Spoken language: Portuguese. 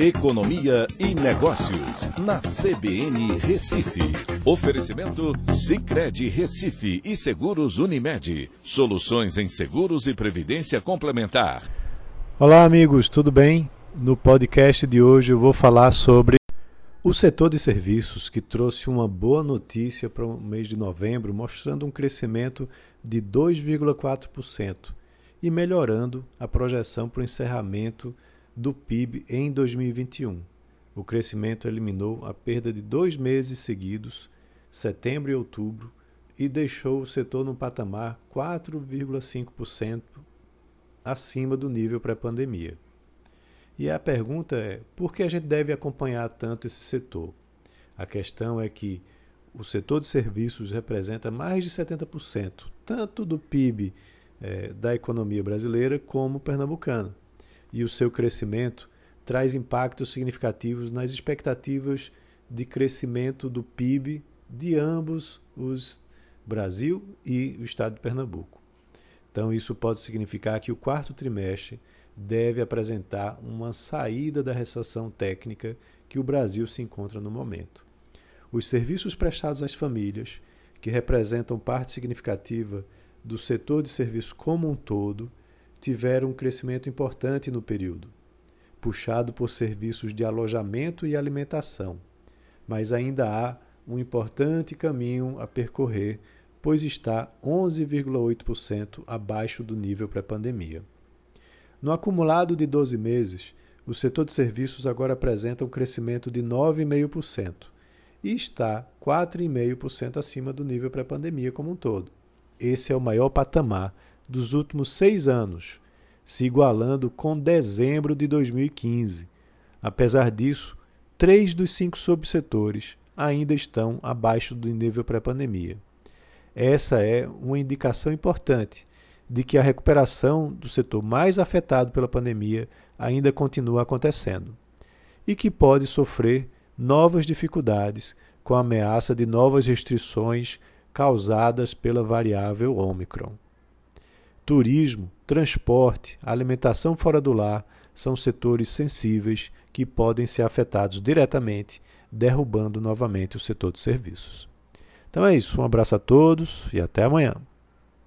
Economia e Negócios, na CBN Recife. Oferecimento Cicred Recife e Seguros Unimed. Soluções em seguros e previdência complementar. Olá, amigos, tudo bem? No podcast de hoje eu vou falar sobre o setor de serviços, que trouxe uma boa notícia para o mês de novembro, mostrando um crescimento de 2,4% e melhorando a projeção para o encerramento do PIB em 2021. O crescimento eliminou a perda de dois meses seguidos, setembro e outubro, e deixou o setor no patamar 4,5% acima do nível pré-pandemia. E a pergunta é: por que a gente deve acompanhar tanto esse setor? A questão é que o setor de serviços representa mais de 70%, tanto do PIB eh, da economia brasileira como pernambucana e o seu crescimento traz impactos significativos nas expectativas de crescimento do PIB de ambos os Brasil e o estado de Pernambuco. Então, isso pode significar que o quarto trimestre deve apresentar uma saída da recessão técnica que o Brasil se encontra no momento. Os serviços prestados às famílias, que representam parte significativa do setor de serviços como um todo, tiveram um crescimento importante no período, puxado por serviços de alojamento e alimentação, mas ainda há um importante caminho a percorrer, pois está 11,8% abaixo do nível pré-pandemia. No acumulado de 12 meses, o setor de serviços agora apresenta um crescimento de 9,5% e está 4,5% acima do nível pré-pandemia como um todo. Esse é o maior patamar dos últimos seis anos, se igualando com dezembro de 2015. Apesar disso, três dos cinco subsetores ainda estão abaixo do nível pré-pandemia. Essa é uma indicação importante de que a recuperação do setor mais afetado pela pandemia ainda continua acontecendo e que pode sofrer novas dificuldades com a ameaça de novas restrições causadas pela variável Ômicron. Turismo, transporte, alimentação fora do lar são setores sensíveis que podem ser afetados diretamente, derrubando novamente o setor de serviços. Então é isso, um abraço a todos e até amanhã.